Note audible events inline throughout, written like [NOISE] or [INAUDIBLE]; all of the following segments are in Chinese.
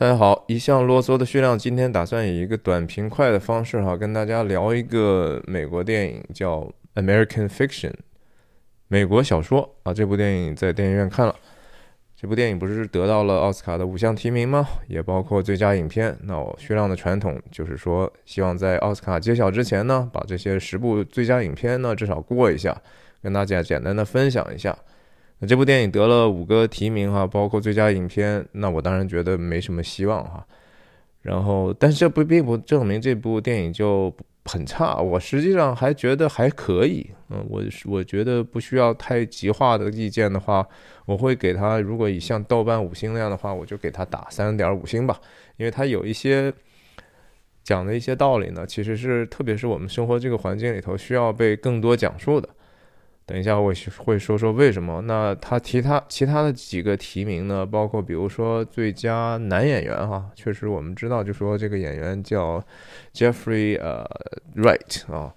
大家好，一向啰嗦的徐亮，今天打算以一个短平快的方式哈，跟大家聊一个美国电影，叫《American Fiction》，美国小说啊。这部电影在电影院看了，这部电影不是得到了奥斯卡的五项提名吗？也包括最佳影片。那我徐亮的传统就是说，希望在奥斯卡揭晓之前呢，把这些十部最佳影片呢至少过一下，跟大家简单的分享一下。那这部电影得了五个提名哈，包括最佳影片。那我当然觉得没什么希望哈。然后，但是这不并不证明这部电影就很差。我实际上还觉得还可以。嗯，我我觉得不需要太极化的意见的话，我会给他，如果以像豆瓣五星那样的话，我就给他打三点五星吧。因为他有一些讲的一些道理呢，其实是特别是我们生活这个环境里头需要被更多讲述的。等一下，我会说说为什么。那他其他其他的几个提名呢？包括比如说最佳男演员哈，确实我们知道，就说这个演员叫 Jeffrey 呃 Wright 啊，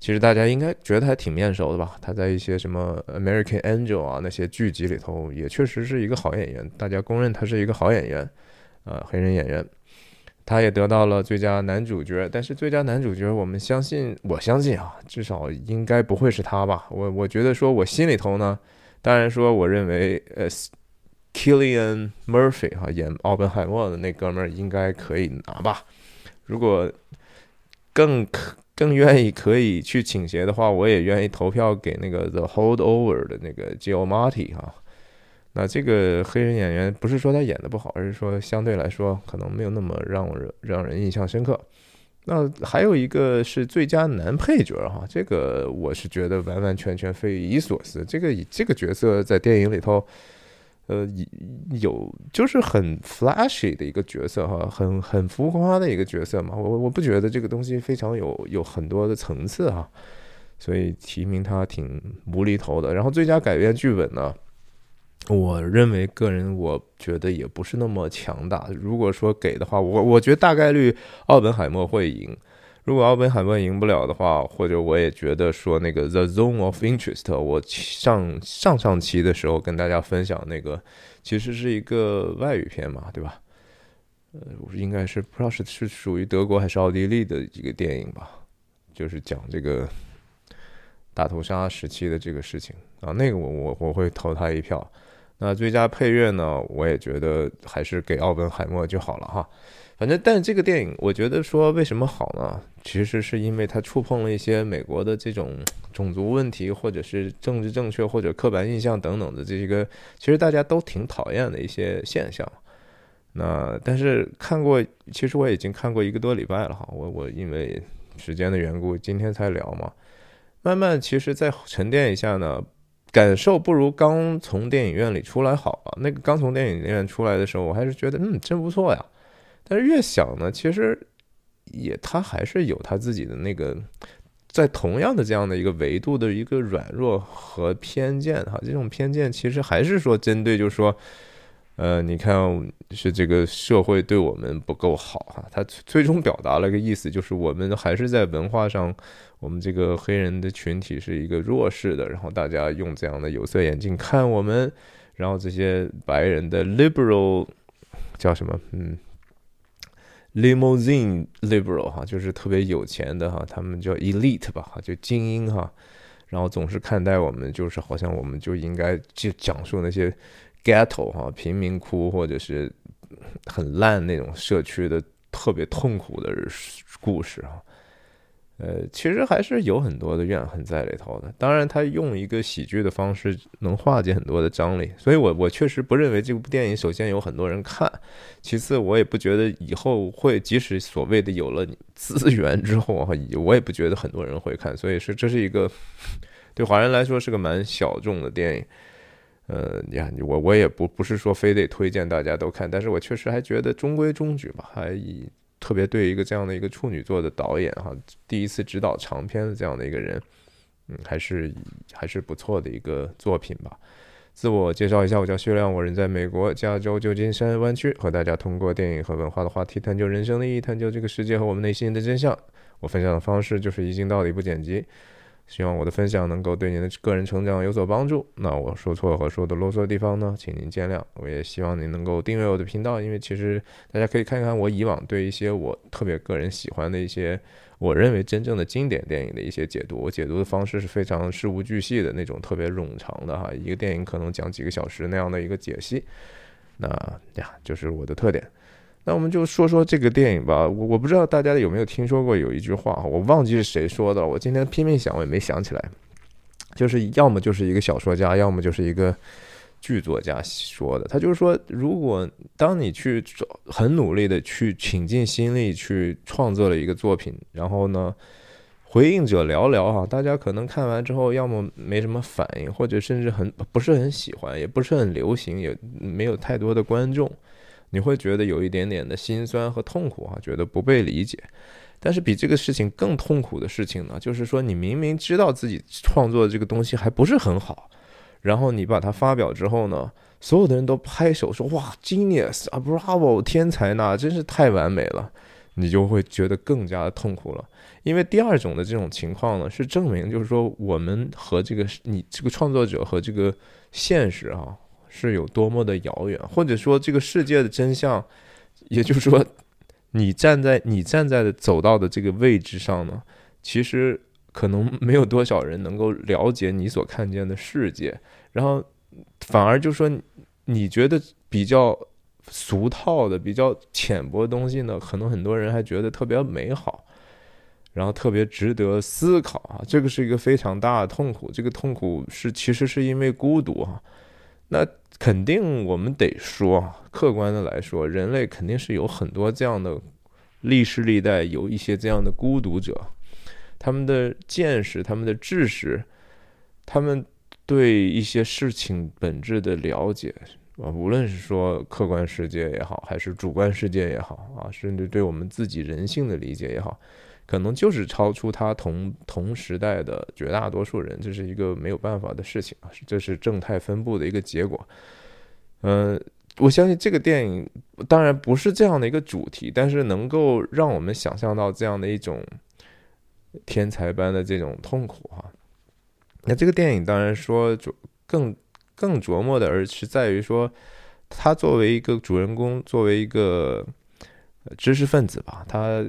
其实大家应该觉得还挺面熟的吧？他在一些什么 American Angel 啊那些剧集里头，也确实是一个好演员，大家公认他是一个好演员，呃，黑人演员。他也得到了最佳男主角，但是最佳男主角，我们相信，我相信啊，至少应该不会是他吧？我我觉得说，我心里头呢，当然说，我认为，呃，Killian Murphy 哈，演奥本海默的那哥们儿应该可以拿吧？如果更可更愿意可以去倾斜的话，我也愿意投票给那个 The Holdover 的那个 g e o Marty 哈。那这个黑人演员不是说他演的不好，而是说相对来说可能没有那么让人让人印象深刻。那还有一个是最佳男配角哈，这个我是觉得完完全全匪夷所思。这个这个角色在电影里头，呃，有就是很 flashy 的一个角色哈，很很浮夸的一个角色嘛。我我不觉得这个东西非常有有很多的层次哈，所以提名他挺无厘头的。然后最佳改编剧本呢？我认为个人，我觉得也不是那么强大。如果说给的话，我我觉得大概率奥本海默会赢。如果奥本海默赢不了的话，或者我也觉得说那个《The Zone of Interest》，我上上上期的时候跟大家分享那个，其实是一个外语片嘛，对吧？呃，应该是不知道是是属于德国还是奥地利的一个电影吧，就是讲这个大屠杀时期的这个事情啊。那个我我我会投他一票。那最佳配乐呢？我也觉得还是给奥本海默就好了哈。反正，但这个电影，我觉得说为什么好呢？其实是因为它触碰了一些美国的这种种族问题，或者是政治正确，或者刻板印象等等的这些个，其实大家都挺讨厌的一些现象。那但是看过，其实我已经看过一个多礼拜了哈。我我因为时间的缘故，今天才聊嘛。慢慢，其实再沉淀一下呢。感受不如刚从电影院里出来好啊！那个刚从电影院出来的时候，我还是觉得嗯真不错呀。但是越想呢，其实也他还是有他自己的那个，在同样的这样的一个维度的一个软弱和偏见哈。这种偏见其实还是说针对，就是说，呃，你看是这个社会对我们不够好哈。他最终表达了个意思，就是我们还是在文化上。我们这个黑人的群体是一个弱势的，然后大家用这样的有色眼镜看我们，然后这些白人的 liberal 叫什么？嗯，limousine liberal 哈，就是特别有钱的哈，他们叫 elite 吧哈，就精英哈，然后总是看待我们就是好像我们就应该就讲述那些 ghetto 哈，贫民窟或者是很烂那种社区的特别痛苦的故事哈。呃，其实还是有很多的怨恨在里头的。当然，他用一个喜剧的方式能化解很多的张力，所以我我确实不认为这部电影首先有很多人看，其次我也不觉得以后会，即使所谓的有了资源之后，我也不觉得很多人会看。所以是这是一个 [LAUGHS] 对华人来说是个蛮小众的电影。呃呀，我我也不不是说非得推荐大家都看，但是我确实还觉得中规中矩吧，还以。特别对一个这样的一个处女座的导演哈，第一次执导长片的这样的一个人，嗯，还是还是不错的一个作品吧。自我介绍一下，我叫薛亮，我人在美国加州旧金山湾区，和大家通过电影和文化的话题，探究人生的意义，探究这个世界和我们内心的真相。我分享的方式就是一镜到底不剪辑。希望我的分享能够对您的个人成长有所帮助。那我说错和说的啰嗦的地方呢，请您见谅。我也希望您能够订阅我的频道，因为其实大家可以看看我以往对一些我特别个人喜欢的一些，我认为真正的经典电影的一些解读。我解读的方式是非常事无巨细的那种，特别冗长的哈，一个电影可能讲几个小时那样的一个解析。那呀，就是我的特点。那我们就说说这个电影吧。我我不知道大家有没有听说过有一句话，我忘记是谁说的了。我今天拼命想，我也没想起来。就是要么就是一个小说家，要么就是一个剧作家说的。他就是说，如果当你去很努力的去倾尽心力去创作了一个作品，然后呢，回应者寥寥哈，大家可能看完之后，要么没什么反应，或者甚至很不是很喜欢，也不是很流行，也没有太多的观众。你会觉得有一点点的心酸和痛苦啊，觉得不被理解。但是比这个事情更痛苦的事情呢，就是说你明明知道自己创作的这个东西还不是很好，然后你把它发表之后呢，所有的人都拍手说哇，genius 啊，bravo，天才呐，真是太完美了。你就会觉得更加的痛苦了。因为第二种的这种情况呢，是证明就是说我们和这个你这个创作者和这个现实啊。是有多么的遥远，或者说这个世界的真相，也就是说，你站在 [LAUGHS] 你站在的走到的这个位置上呢，其实可能没有多少人能够了解你所看见的世界，然后反而就说你觉得比较俗套的、比较浅薄的东西呢，可能很多人还觉得特别美好，然后特别值得思考啊，这个是一个非常大的痛苦，这个痛苦是其实是因为孤独哈。那肯定我们得说，客观的来说，人类肯定是有很多这样的历史历代有一些这样的孤独者，他们的见识、他们的知识、他们对一些事情本质的了解啊，无论是说客观世界也好，还是主观世界也好啊，甚至对我们自己人性的理解也好。可能就是超出他同同时代的绝大多数人，这是一个没有办法的事情啊，这是正态分布的一个结果。嗯，我相信这个电影当然不是这样的一个主题，但是能够让我们想象到这样的一种天才般的这种痛苦哈。那这个电影当然说就更更琢磨的，而是在于说他作为一个主人公，作为一个知识分子吧，他。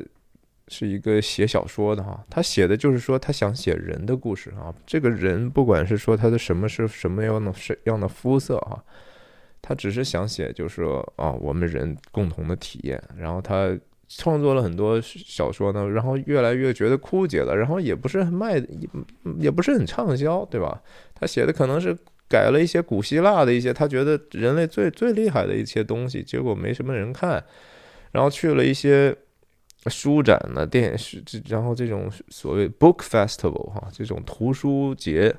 是一个写小说的哈，他写的就是说他想写人的故事啊。这个人不管是说他的什么是什么样的什样的肤色哈，他只是想写就是说啊我们人共同的体验。然后他创作了很多小说呢，然后越来越觉得枯竭了，然后也不是卖，也不是很畅销，对吧？他写的可能是改了一些古希腊的一些他觉得人类最最厉害的一些东西，结果没什么人看，然后去了一些。书展呢，电视这，然后这种所谓 book festival 哈，这种图书节，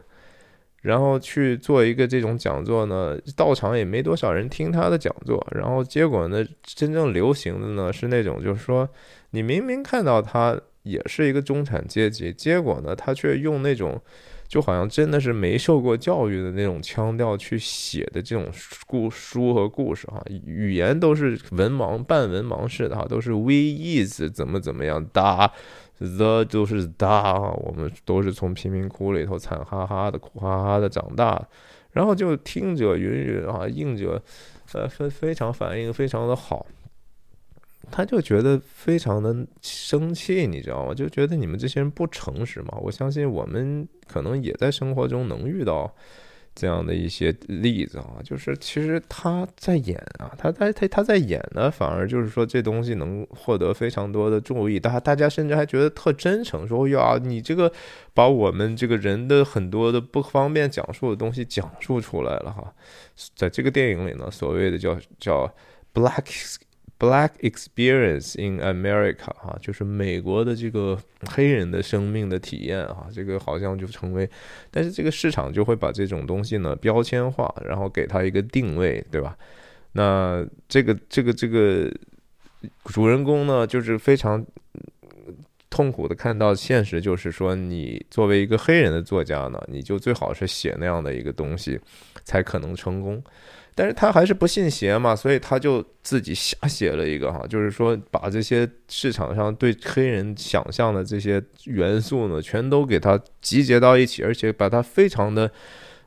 然后去做一个这种讲座呢，到场也没多少人听他的讲座，然后结果呢，真正流行的呢是那种，就是说你明明看到他也是一个中产阶级，结果呢，他却用那种。就好像真的是没受过教育的那种腔调去写的这种故书和故事哈，语言都是文盲半文盲式的哈，都是 we is 怎么怎么样哒，the 都是哒哈，我们都是从贫民窟里头惨哈哈的苦哈哈的长大，然后就听者云云啊，应者呃非非常反应非常的好。他就觉得非常的生气，你知道吗？就觉得你们这些人不诚实嘛。我相信我们可能也在生活中能遇到这样的一些例子啊。就是其实他在演啊，他在他他在演呢，反而就是说这东西能获得非常多的注意，大大家甚至还觉得特真诚，说呀，你这个把我们这个人的很多的不方便讲述的东西讲述出来了哈。在这个电影里呢，所谓的叫叫 Black。Black experience in America，哈，就是美国的这个黑人的生命的体验，哈，这个好像就成为，但是这个市场就会把这种东西呢标签化，然后给它一个定位，对吧？那这个这个这个主人公呢，就是非常痛苦的看到现实，就是说，你作为一个黑人的作家呢，你就最好是写那样的一个东西，才可能成功。但是他还是不信邪嘛，所以他就自己瞎写了一个哈，就是说把这些市场上对黑人想象的这些元素呢，全都给他集结到一起，而且把它非常的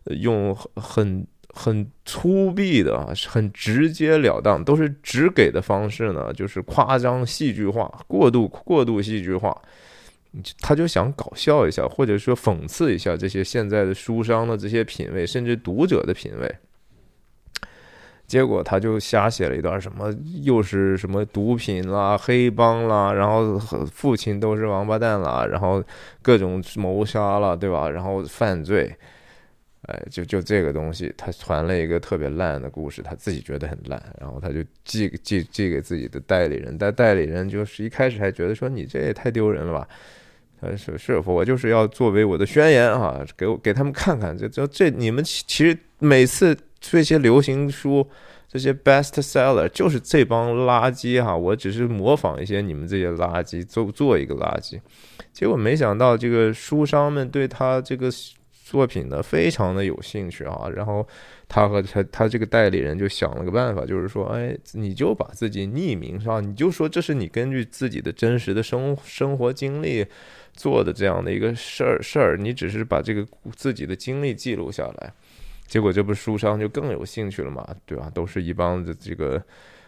用很。很粗鄙的啊，很直截了当，都是直给的方式呢，就是夸张戏剧化，过度过度戏剧化，他就想搞笑一下，或者说讽刺一下这些现在的书商的这些品味，甚至读者的品味。结果他就瞎写了一段什么，又是什么毒品啦、黑帮啦，然后父亲都是王八蛋啦，然后各种谋杀了，对吧？然后犯罪。哎，就就这个东西，他传了一个特别烂的故事，他自己觉得很烂，然后他就寄寄寄给自己的代理人，但代理人就是一开始还觉得说你这也太丢人了吧，是是我就是要作为我的宣言啊，给我给他们看看，这这这你们其实每次这些流行书这些 best seller 就是这帮垃圾哈，我只是模仿一些你们这些垃圾做做一个垃圾，结果没想到这个书商们对他这个。作品呢，非常的有兴趣啊，然后他和他他这个代理人就想了个办法，就是说，哎，你就把自己匿名上？你就说这是你根据自己的真实的生生活经历做的这样的一个事儿事儿，你只是把这个自己的经历记录下来，结果这不书商就更有兴趣了嘛，对吧？都是一帮的这个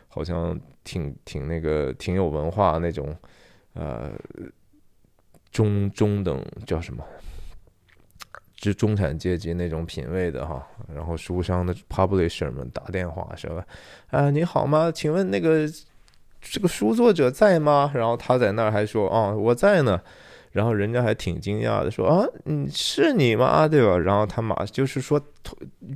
好像挺挺那个挺有文化那种，呃，中中等叫什么？是中产阶级那种品味的哈，然后书商的 publisher 们打电话说：“啊，你好吗？请问那个这个书作者在吗？”然后他在那儿还说：“哦，我在呢。”然后人家还挺惊讶的，说啊，嗯，是你吗？对吧？然后他马就是说，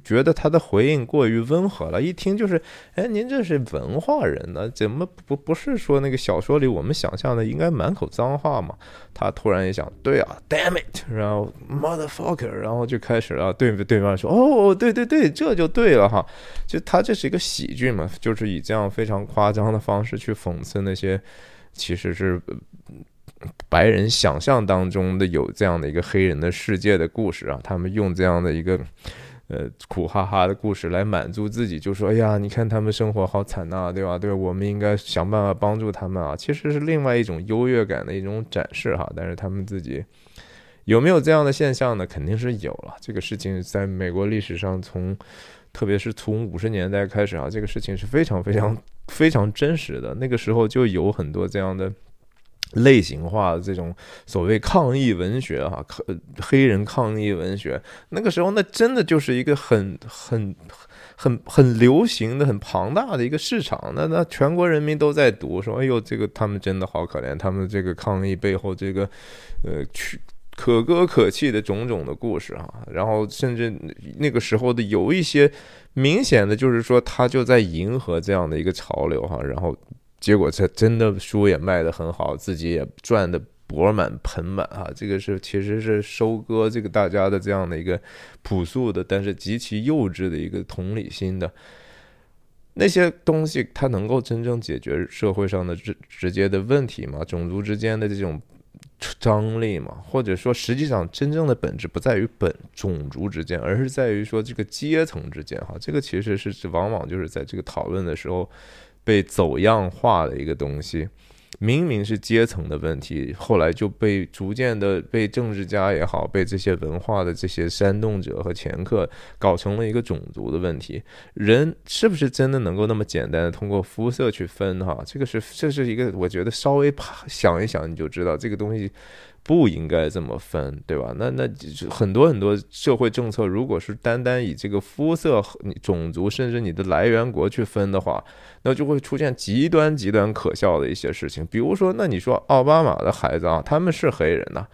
觉得他的回应过于温和了，一听就是，哎，您这是文化人呢，怎么不不是说那个小说里我们想象的应该满口脏话吗？他突然一想，对啊，damn it，然后 motherfucker，然后就开始了，对对面说，哦，对对对，这就对了哈，就他这是一个喜剧嘛，就是以这样非常夸张的方式去讽刺那些其实是。白人想象当中的有这样的一个黑人的世界的故事啊，他们用这样的一个呃苦哈哈的故事来满足自己，就说：“哎呀，你看他们生活好惨呐，对吧？对，我们应该想办法帮助他们啊。”其实是另外一种优越感的一种展示哈。但是他们自己有没有这样的现象呢？肯定是有了。这个事情在美国历史上，从特别是从五十年代开始啊，这个事情是非常非常非常真实的。那个时候就有很多这样的。类型化的这种所谓抗议文学，哈，黑人抗议文学，那个时候那真的就是一个很很很很流行的、很庞大的一个市场。那那全国人民都在读，说哎呦，这个他们真的好可怜，他们这个抗议背后这个呃去可歌可泣的种种的故事啊。然后甚至那个时候的有一些明显的就是说，他就在迎合这样的一个潮流哈，然后。结果这真的书也卖得很好，自己也赚得钵满盆满啊！这个是其实是收割这个大家的这样的一个朴素的，但是极其幼稚的一个同理心的那些东西，它能够真正解决社会上的直直接的问题吗？种族之间的这种张力吗？或者说，实际上真正的本质不在于本种族之间，而是在于说这个阶层之间哈。这个其实是往往就是在这个讨论的时候。被走样化的一个东西，明明是阶层的问题，后来就被逐渐的被政治家也好，被这些文化的这些煽动者和掮客搞成了一个种族的问题。人是不是真的能够那么简单的通过肤色去分？哈，这个是这是一个，我觉得稍微想一想你就知道这个东西。不应该这么分，对吧？那那很多很多社会政策，如果是单单以这个肤色、种族，甚至你的来源国去分的话，那就会出现极端极端可笑的一些事情。比如说，那你说奥巴马的孩子啊，他们是黑人呐。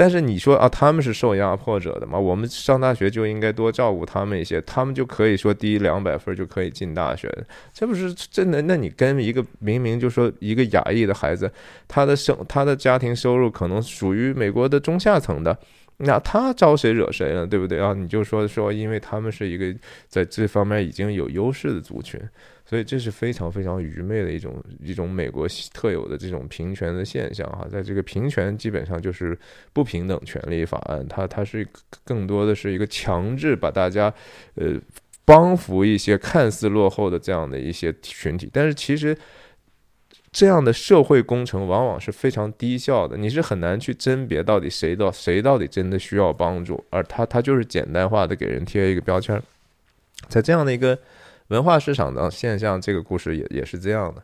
但是你说啊，他们是受压迫者的嘛？我们上大学就应该多照顾他们一些，他们就可以说低两百分就可以进大学，这不是真的？那你跟一个明明就说一个亚裔的孩子，他的生他的家庭收入可能属于美国的中下层的，那他招谁惹谁了，对不对啊？你就说说，因为他们是一个在这方面已经有优势的族群，所以这是非常非常愚昧的一种一种美国特有的这种平权的现象哈。在这个平权基本上就是不平等权利法案，它它是更多的是一个强制把大家呃帮扶一些看似落后的这样的一些群体，但是其实。这样的社会工程往往是非常低效的，你是很难去甄别到底谁到谁到底真的需要帮助，而他他就是简单化的给人贴一个标签，在这样的一个文化市场的现象，这个故事也也是这样的。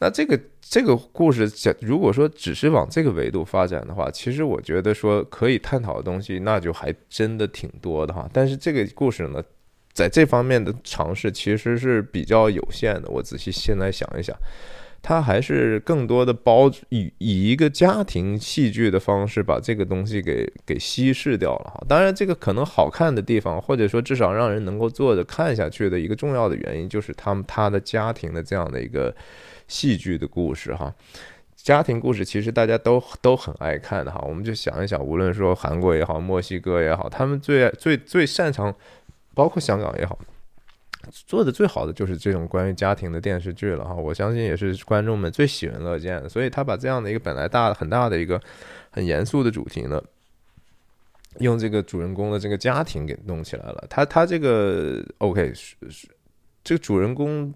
那这个这个故事讲，如果说只是往这个维度发展的话，其实我觉得说可以探讨的东西，那就还真的挺多的哈。但是这个故事呢，在这方面的尝试其实是比较有限的。我仔细现在想一想。他还是更多的包以以一个家庭戏剧的方式把这个东西给给稀释掉了哈。当然，这个可能好看的地方，或者说至少让人能够坐着看下去的一个重要的原因，就是他们他的家庭的这样的一个戏剧的故事哈。家庭故事其实大家都都很爱看的哈。我们就想一想，无论说韩国也好，墨西哥也好，他们最最最擅长，包括香港也好。做的最好的就是这种关于家庭的电视剧了哈，我相信也是观众们最喜闻乐见的。所以他把这样的一个本来大很大的一个很严肃的主题呢，用这个主人公的这个家庭给弄起来了。他他这个 OK 是是这个主人公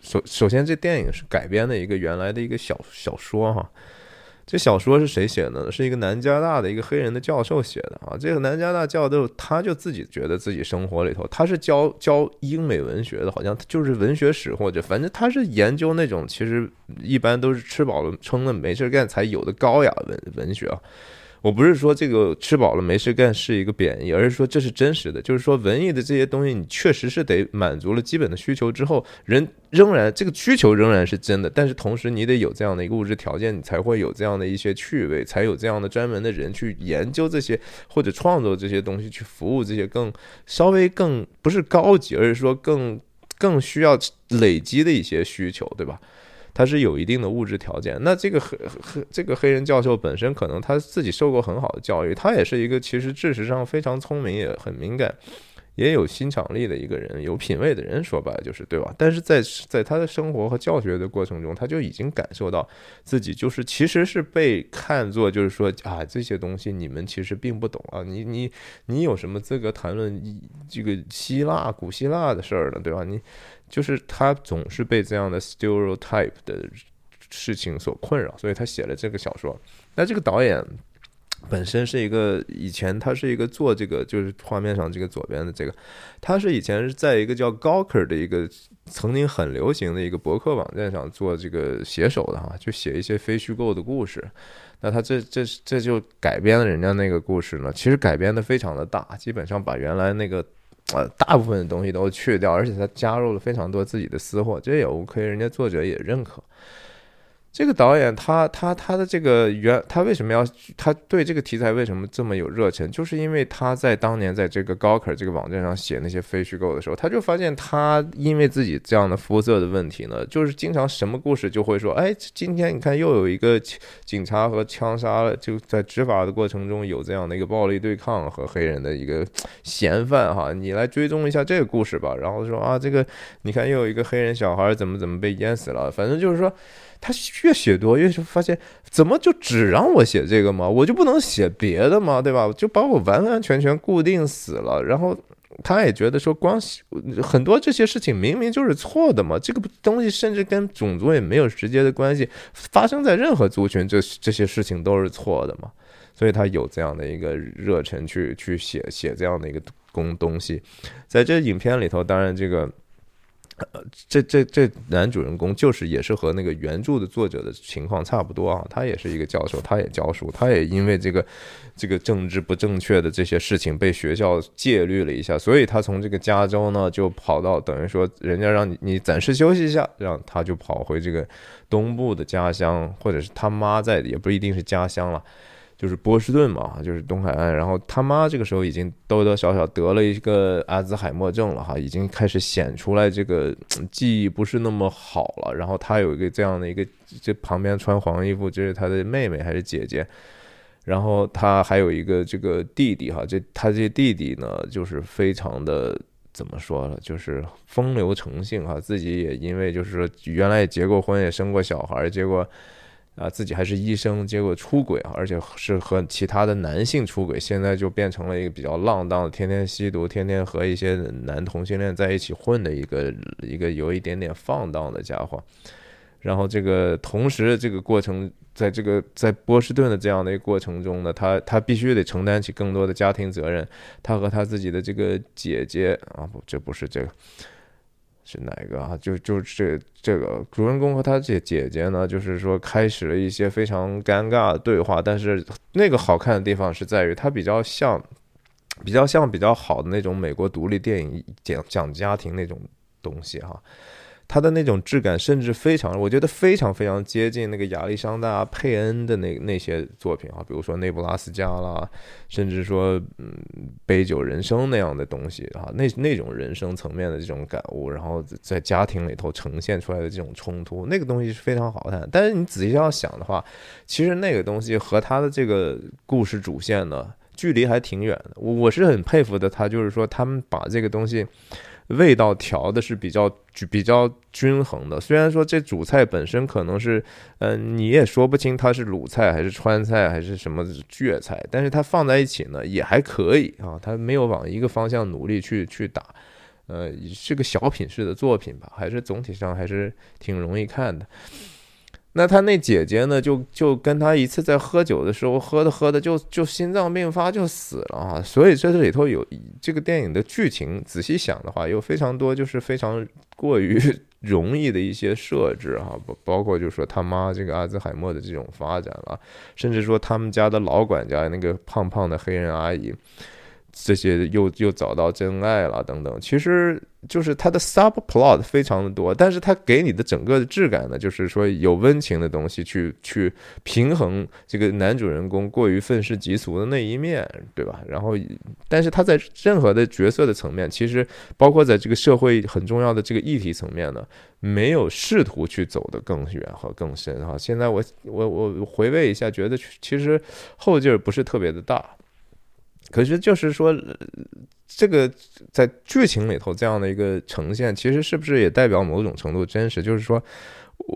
首首先这电影是改编的一个原来的一个小小说哈。这小说是谁写的呢？是一个南加大的一个黑人的教授写的啊。这个南加大教授他就自己觉得自己生活里头，他是教教英美文学的，好像就是文学史或者反正他是研究那种其实一般都是吃饱了撑的没事干才有的高雅文文学啊。我不是说这个吃饱了没事干是一个贬义，而是说这是真实的。就是说文艺的这些东西，你确实是得满足了基本的需求之后，人仍然这个需求仍然是真的。但是同时你得有这样的一个物质条件，你才会有这样的一些趣味，才有这样的专门的人去研究这些或者创作这些东西，去服务这些更稍微更不是高级，而是说更更需要累积的一些需求，对吧？他是有一定的物质条件，那这个黑黑这个黑人教授本身可能他自己受过很好的教育，他也是一个其实知识上非常聪明也很敏感。也有欣赏力的一个人，有品位的人，说白了就是对吧？但是在在他的生活和教学的过程中，他就已经感受到自己就是其实是被看作就是说啊这些东西你们其实并不懂啊，你你你有什么资格谈论这个希腊古希腊的事儿呢？对吧？你就是他总是被这样的 stereotype 的事情所困扰，所以他写了这个小说。那这个导演。本身是一个以前他是一个做这个就是画面上这个左边的这个，他是以前是在一个叫 Gawker 的一个曾经很流行的一个博客网站上做这个写手的哈，就写一些非虚构的故事。那他这这这就改编了人家那个故事呢，其实改编的非常的大，基本上把原来那个呃大部分的东西都去掉，而且他加入了非常多自己的私货，这也 OK，人家作者也认可。这个导演他他他的这个原他为什么要他对这个题材为什么这么有热忱？就是因为他在当年在这个 Gawker 这个网站上写那些非虚构的时候，他就发现他因为自己这样的肤色的问题呢，就是经常什么故事就会说，哎，今天你看又有一个警察和枪杀了，就在执法的过程中有这样的一个暴力对抗和黑人的一个嫌犯哈，你来追踪一下这个故事吧。然后说啊，这个你看又有一个黑人小孩怎么怎么被淹死了，反正就是说。他越写多，越是发现怎么就只让我写这个吗？我就不能写别的吗？对吧？就把我完完全全固定死了。然后他也觉得说，光很多这些事情明明就是错的嘛。这个东西甚至跟种族也没有直接的关系，发生在任何族群，这这些事情都是错的嘛。所以他有这样的一个热忱去去写写这样的一个东东西。在这影片里头，当然这个。这这这男主人公就是也是和那个原著的作者的情况差不多啊，他也是一个教授，他也教书，他也因为这个这个政治不正确的这些事情被学校戒律了一下，所以他从这个加州呢就跑到等于说人家让你你暂时休息一下，让他就跑回这个东部的家乡，或者是他妈在，也不一定是家乡了。就是波士顿嘛，就是东海岸。然后他妈这个时候已经多多少少得了一个阿兹海默症了哈，已经开始显出来这个记忆不是那么好了。然后他有一个这样的一个，这旁边穿黄衣服，这是他的妹妹还是姐姐？然后他还有一个这个弟弟哈，这他这弟弟呢，就是非常的怎么说呢，就是风流成性哈，自己也因为就是说原来也结过婚，也生过小孩，结果。啊，自己还是医生，结果出轨啊，而且是和其他的男性出轨，现在就变成了一个比较浪荡，天天吸毒，天天和一些男同性恋在一起混的一个一个有一点点放荡的家伙。然后这个同时，这个过程，在这个在波士顿的这样的一个过程中呢，他他必须得承担起更多的家庭责任。他和他自己的这个姐姐啊，不，这不是这个。是哪个啊？就就这这个主人公和他姐姐姐呢，就是说开始了一些非常尴尬的对话。但是那个好看的地方是在于，它比较像，比较像比较好的那种美国独立电影讲讲家庭那种东西哈。它的那种质感，甚至非常，我觉得非常非常接近那个亚历山大·佩恩的那那些作品啊，比如说《内布拉斯加》啦，甚至说嗯《杯酒人生》那样的东西啊，那那种人生层面的这种感悟，然后在家庭里头呈现出来的这种冲突，那个东西是非常好看。但是你仔细要想的话，其实那个东西和他的这个故事主线呢，距离还挺远的。我我是很佩服的，他就是说他们把这个东西。味道调的是比较比较均衡的，虽然说这主菜本身可能是，嗯，你也说不清它是鲁菜还是川菜还是什么粤菜，但是它放在一起呢也还可以啊，它没有往一个方向努力去去打，呃，是个小品式的作品吧，还是总体上还是挺容易看的。那他那姐姐呢？就就跟他一次在喝酒的时候，喝的喝的就就心脏病发就死了啊！所以这里头有这个电影的剧情，仔细想的话，有非常多就是非常过于 [LAUGHS] 容易的一些设置哈，包包括就是说他妈这个阿兹海默的这种发展了，甚至说他们家的老管家那个胖胖的黑人阿姨。这些又又找到真爱了等等，其实就是它的 subplot 非常的多，但是它给你的整个的质感呢，就是说有温情的东西去去平衡这个男主人公过于愤世嫉俗的那一面，对吧？然后，但是他在任何的角色的层面，其实包括在这个社会很重要的这个议题层面呢，没有试图去走得更远和更深哈。现在我我我回味一下，觉得其实后劲儿不是特别的大。可是，就是说，这个在剧情里头这样的一个呈现，其实是不是也代表某种程度真实？就是说，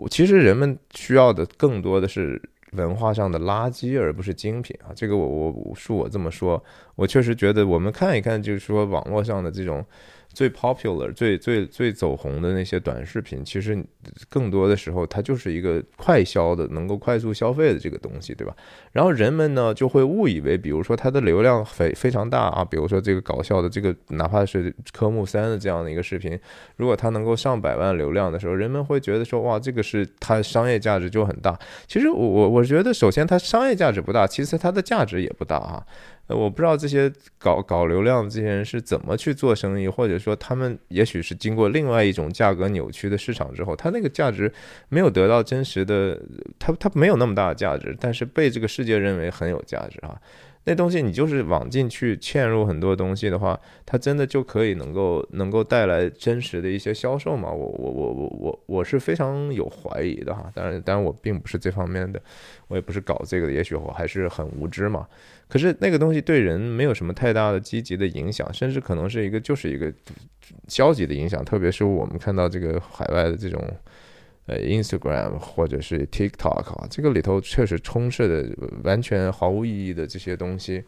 其实人们需要的更多的是文化上的垃圾，而不是精品啊。这个我我恕我这么说，我确实觉得我们看一看，就是说网络上的这种。最 popular、最最最走红的那些短视频，其实更多的时候它就是一个快消的、能够快速消费的这个东西，对吧？然后人们呢就会误以为，比如说它的流量非非常大啊，比如说这个搞笑的这个，哪怕是科目三的这样的一个视频，如果它能够上百万流量的时候，人们会觉得说，哇，这个是它商业价值就很大。其实我我我觉得，首先它商业价值不大，其次它的价值也不大啊。呃，我不知道这些搞搞流量的这些人是怎么去做生意，或者说他们也许是经过另外一种价格扭曲的市场之后，他那个价值没有得到真实的，他他没有那么大的价值，但是被这个世界认为很有价值啊。那东西你就是往进去嵌入很多东西的话，它真的就可以能够能够带来真实的一些销售吗？我我我我我我是非常有怀疑的哈。当然当然我并不是这方面的，我也不是搞这个的，也许我还是很无知嘛。可是那个东西对人没有什么太大的积极的影响，甚至可能是一个就是一个消极的影响，特别是我们看到这个海外的这种。呃，Instagram 或者是 TikTok 啊，这个里头确实充斥的完全毫无意义的这些东西，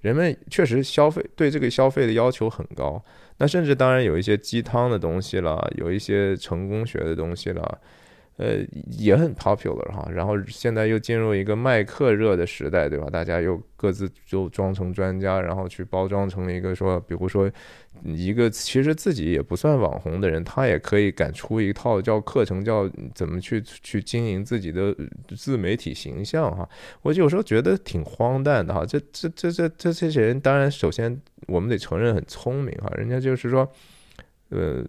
人们确实消费对这个消费的要求很高。那甚至当然有一些鸡汤的东西了，有一些成功学的东西了。呃，也很 popular 哈，然后现在又进入一个卖课热的时代，对吧？大家又各自就装成专家，然后去包装成一个说，比如说一个其实自己也不算网红的人，他也可以敢出一套叫课程，叫怎么去去经营自己的自媒体形象哈。我有时候觉得挺荒诞的哈，这这这这这这些人，当然首先我们得承认很聪明哈，人家就是说，呃。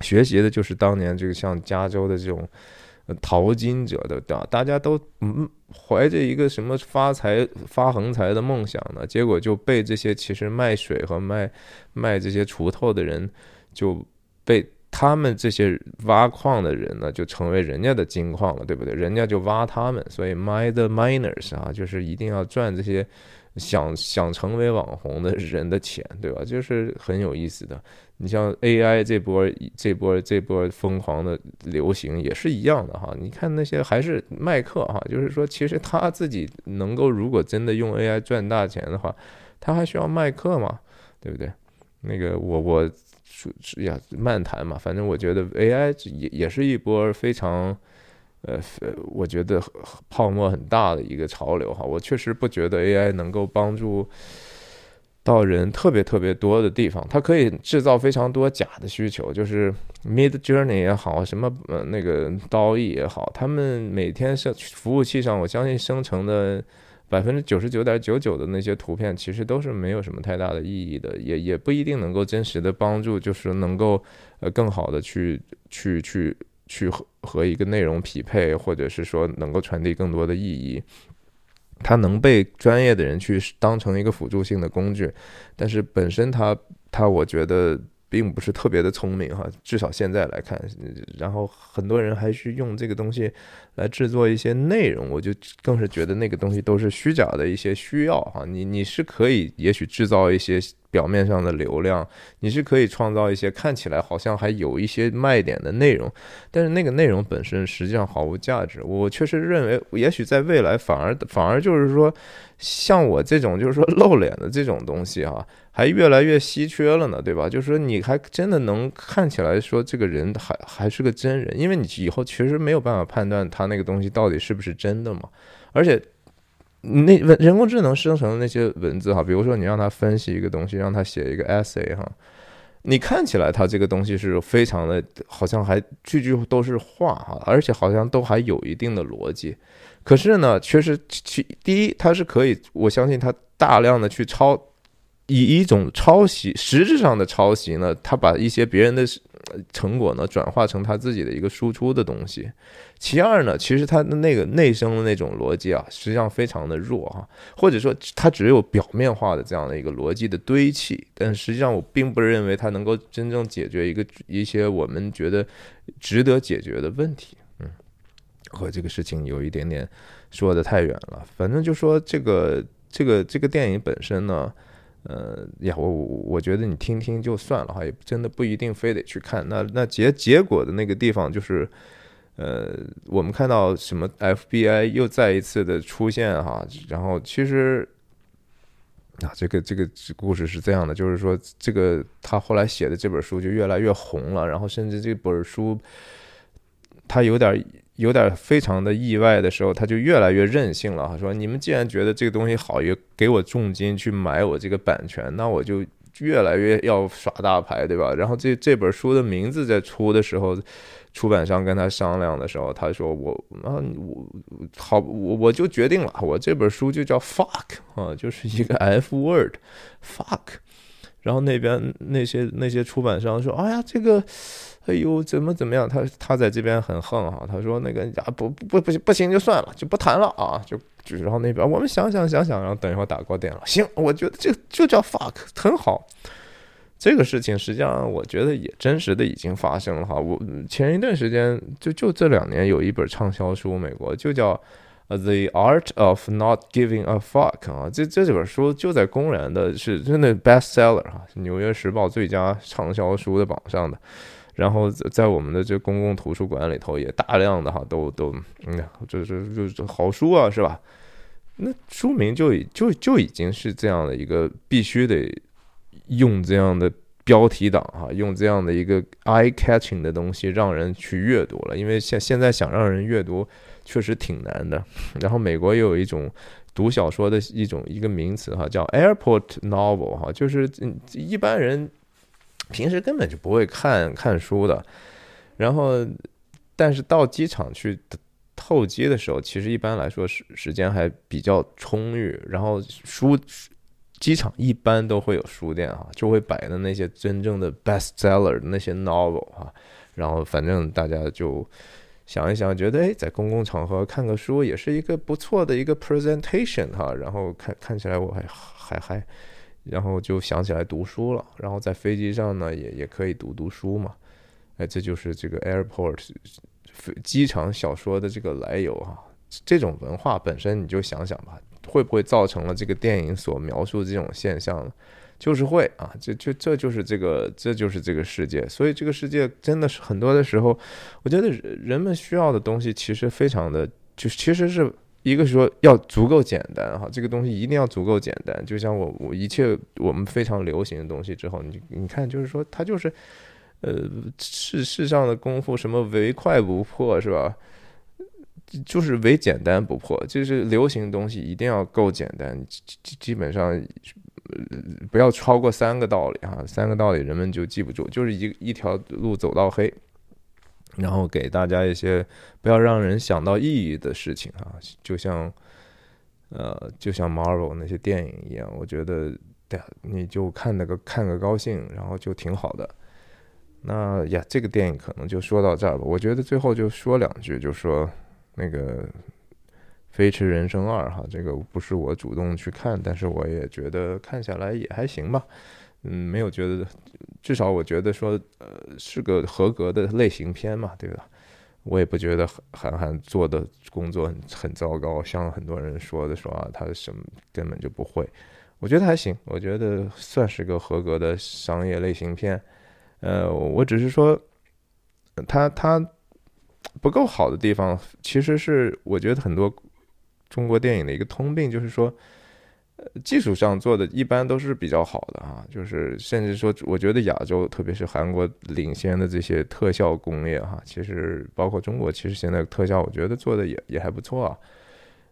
学习的就是当年这个像加州的这种淘金者的，大大家都嗯怀着一个什么发财发横财的梦想呢？结果就被这些其实卖水和卖卖这些锄头的人就被。他们这些挖矿的人呢，就成为人家的金矿了，对不对？人家就挖他们，所以 mine the miners 啊，就是一定要赚这些想想成为网红的人的钱，对吧？就是很有意思的。你像 AI 这波这波这波疯狂的流行也是一样的哈。你看那些还是麦克哈，就是说其实他自己能够如果真的用 AI 赚大钱的话，他还需要麦克吗？对不对？那个我我。是呀，漫谈嘛，反正我觉得 AI 也也是一波非常，呃，我觉得泡沫很大的一个潮流哈。我确实不觉得 AI 能够帮助到人特别特别多的地方，它可以制造非常多假的需求，就是 Mid Journey 也好，什么呃那个刀艺也好，他们每天生服务器上，我相信生成的。百分之九十九点九九的那些图片其实都是没有什么太大的意义的，也也不一定能够真实的帮助，就是能够呃更好的去去去去和和一个内容匹配，或者是说能够传递更多的意义。它能被专业的人去当成一个辅助性的工具，但是本身它它我觉得。并不是特别的聪明哈，至少现在来看，然后很多人还是用这个东西来制作一些内容，我就更是觉得那个东西都是虚假的一些需要哈。你你是可以也许制造一些。表面上的流量，你是可以创造一些看起来好像还有一些卖点的内容，但是那个内容本身实际上毫无价值。我确实认为，也许在未来反而反而就是说，像我这种就是说露脸的这种东西啊，还越来越稀缺了呢，对吧？就是说你还真的能看起来说这个人还还是个真人，因为你以后其实没有办法判断他他那个东西到底是不是真的嘛，而且。那文人工智能生成的那些文字哈，比如说你让它分析一个东西，让它写一个 essay 哈，你看起来它这个东西是非常的，好像还句句都是话哈，而且好像都还有一定的逻辑。可是呢，确实其第一，它是可以，我相信它大量的去抄，以一种抄袭实质上的抄袭呢，它把一些别人的。成果呢，转化成他自己的一个输出的东西。其二呢，其实他的那个内生的那种逻辑啊，实际上非常的弱哈，或者说它只有表面化的这样的一个逻辑的堆砌。但实际上，我并不认为它能够真正解决一个一些我们觉得值得解决的问题。嗯，和这个事情有一点点说的太远了。反正就说这个这个这个电影本身呢。呃呀，我我觉得你听听就算了哈，也真的不一定非得去看。那那结结果的那个地方就是，呃，我们看到什么 FBI 又再一次的出现哈，然后其实啊，这个这个故事是这样的，就是说这个他后来写的这本书就越来越红了，然后甚至这本书他有点。有点非常的意外的时候，他就越来越任性了。说：“你们既然觉得这个东西好，也给我重金去买我这个版权，那我就越来越要耍大牌，对吧？”然后这这本书的名字在出的时候，出版商跟他商量的时候，他说：“我啊，我好，我我就决定了，我这本书就叫 fuck 啊，就是一个 f word fuck。”然后那边那些那些出版商说：“哎呀，这个。”哎呦，怎么怎么样？他他在这边很横哈，他说那个啊不不不行不行就算了，就不谈了啊，就就然后那边我们想想想想，然后等一会儿打过电了。行，我觉得这就叫 fuck 很好。这个事情实际上我觉得也真实的已经发生了哈。我前一段时间就就这两年有一本畅销书，美国就叫 The Art of Not Giving a Fuck 啊，这这几本书就在公然的是真的 bestseller 哈，纽约时报最佳畅销书的榜上的。然后在我们的这公共图书馆里头也大量的哈都都嗯，这这就是好书啊，是吧？那书名就已就就已经是这样的一个必须得用这样的标题党哈，用这样的一个 eye catching 的东西让人去阅读了。因为现现在想让人阅读确实挺难的。然后美国也有一种读小说的一种一个名词哈，叫 airport novel 哈，就是一般人。平时根本就不会看看书的，然后，但是到机场去候机的时候，其实一般来说时时间还比较充裕。然后书机场一般都会有书店啊，就会摆的那些真正的 bestseller 那些 novel 啊。然后反正大家就想一想，觉得哎，在公共场合看个书也是一个不错的一个 presentation 哈。然后看看起来我还还还。然后就想起来读书了，然后在飞机上呢，也也可以读读书嘛。哎，这就是这个 airport 机场小说的这个来由哈。这种文化本身，你就想想吧，会不会造成了这个电影所描述的这种现象呢？就是会啊，这就这就是这个这就是这个世界。所以这个世界真的是很多的时候，我觉得人们需要的东西其实非常的，就其实是。一个是说要足够简单哈，这个东西一定要足够简单。就像我我一切我们非常流行的东西之后，你你看就是说它就是，呃世世上的功夫什么唯快不破是吧？就是唯简单不破，就是流行东西一定要够简单，基基本上不要超过三个道理哈，三个道理人们就记不住，就是一一条路走到黑。然后给大家一些不要让人想到意义的事情啊，就像，呃，就像 Marvel 那些电影一样，我觉得，对你就看那个看个高兴，然后就挺好的。那呀，这个电影可能就说到这儿吧。我觉得最后就说两句，就说那个《飞驰人生二》哈，这个不是我主动去看，但是我也觉得看下来也还行吧。嗯，没有觉得，至少我觉得说，呃，是个合格的类型片嘛，对吧？我也不觉得韩寒做的工作很很糟糕，像很多人说的说啊，他什么根本就不会。我觉得还行，我觉得算是个合格的商业类型片。呃，我只是说，他他不够好的地方，其实是我觉得很多中国电影的一个通病，就是说。技术上做的一般都是比较好的啊，就是甚至说，我觉得亚洲，特别是韩国领先的这些特效工业哈，其实包括中国，其实现在特效我觉得做的也也还不错啊。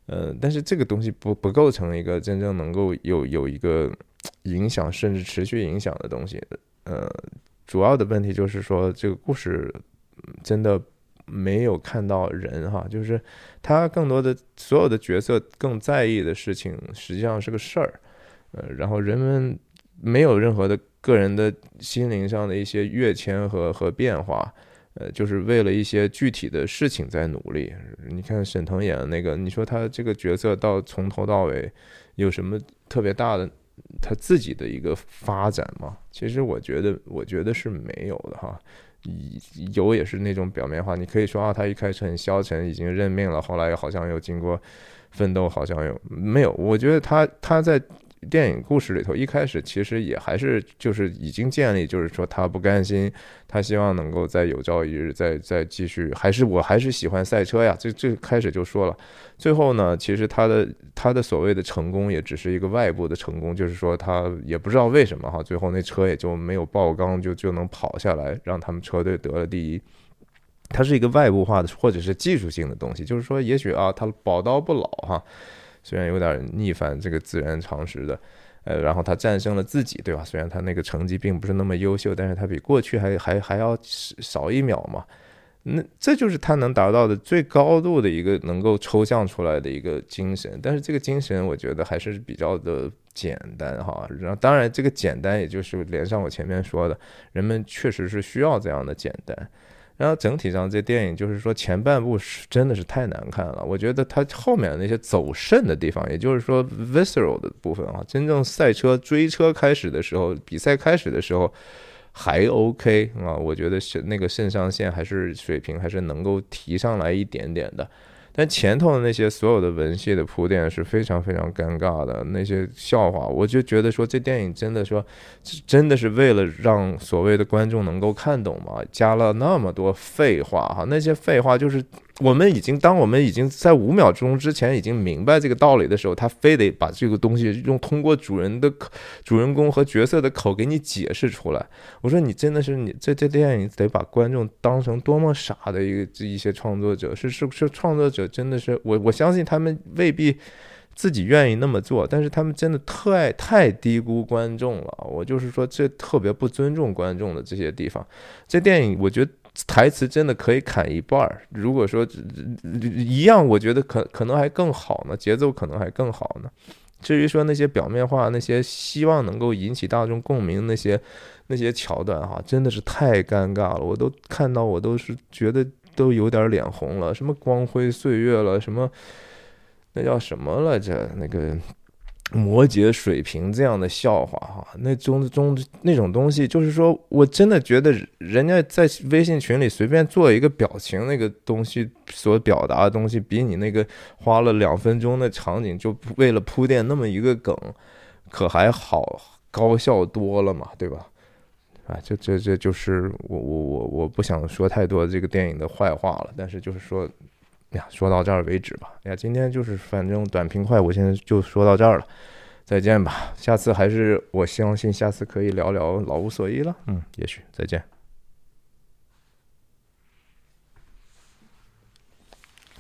呃，但是这个东西不不构成一个真正能够有有一个影响甚至持续影响的东西。呃，主要的问题就是说这个故事真的。没有看到人哈，就是他更多的所有的角色更在意的事情，实际上是个事儿，呃，然后人们没有任何的个人的心灵上的一些跃迁和和变化，呃，就是为了一些具体的事情在努力。你看沈腾演的那个，你说他这个角色到从头到尾有什么特别大的他自己的一个发展吗？其实我觉得，我觉得是没有的哈。有也是那种表面化，你可以说啊，他一开始很消沉，已经认命了，后来又好像又经过奋斗，好像又没有？我觉得他他在。电影故事里头，一开始其实也还是就是已经建立，就是说他不甘心，他希望能够在有朝一日再再继续，还是我还是喜欢赛车呀。最最开始就说了，最后呢，其实他的他的所谓的成功也只是一个外部的成功，就是说他也不知道为什么哈，最后那车也就没有爆缸，就就能跑下来，让他们车队得了第一。它是一个外部化的或者是技术性的东西，就是说也许啊，他宝刀不老哈。虽然有点逆反这个自然常识的，呃，然后他战胜了自己，对吧？虽然他那个成绩并不是那么优秀，但是他比过去还还还要少一秒嘛。那这就是他能达到的最高度的一个能够抽象出来的一个精神。但是这个精神，我觉得还是比较的简单哈。然后当然，这个简单也就是连上我前面说的，人们确实是需要这样的简单。然后整体上，这电影就是说前半部是真的是太难看了。我觉得它后面那些走肾的地方，也就是说 visceral 的部分啊，真正赛车追车开始的时候，比赛开始的时候还 OK 啊。我觉得是那个肾上腺还是水平还是能够提上来一点点的。但前头的那些所有的文戏的铺垫是非常非常尴尬的，那些笑话，我就觉得说这电影真的说，真的是为了让所谓的观众能够看懂嘛，加了那么多废话哈，那些废话就是。我们已经，当我们已经在五秒钟之前已经明白这个道理的时候，他非得把这个东西用通过主人的口、主人公和角色的口给你解释出来。我说你真的是你这这电影得把观众当成多么傻的一个这一些创作者，是是不是创作者真的是我我相信他们未必自己愿意那么做，但是他们真的太太低估观众了。我就是说这特别不尊重观众的这些地方，这电影我觉得。台词真的可以砍一半儿。如果说一样，我觉得可可能还更好呢，节奏可能还更好呢。至于说那些表面化、那些希望能够引起大众共鸣那些那些桥段哈，真的是太尴尬了。我都看到，我都是觉得都有点脸红了。什么光辉岁月了，什么那叫什么来着？那个摩羯水瓶这样的笑话哈，那种中那种东西，就是说我真的觉得人家在微信群里随便做一个表情，那个东西所表达的东西，比你那个花了两分钟的场景就为了铺垫那么一个梗，可还好高效多了嘛，对吧？啊，这这这就是我我我我不想说太多这个电影的坏话了，但是就是说。呀，说到这儿为止吧。呀，今天就是反正短平快，我现在就说到这儿了。再见吧，下次还是我相信下次可以聊聊老无所依了。嗯，也许再见。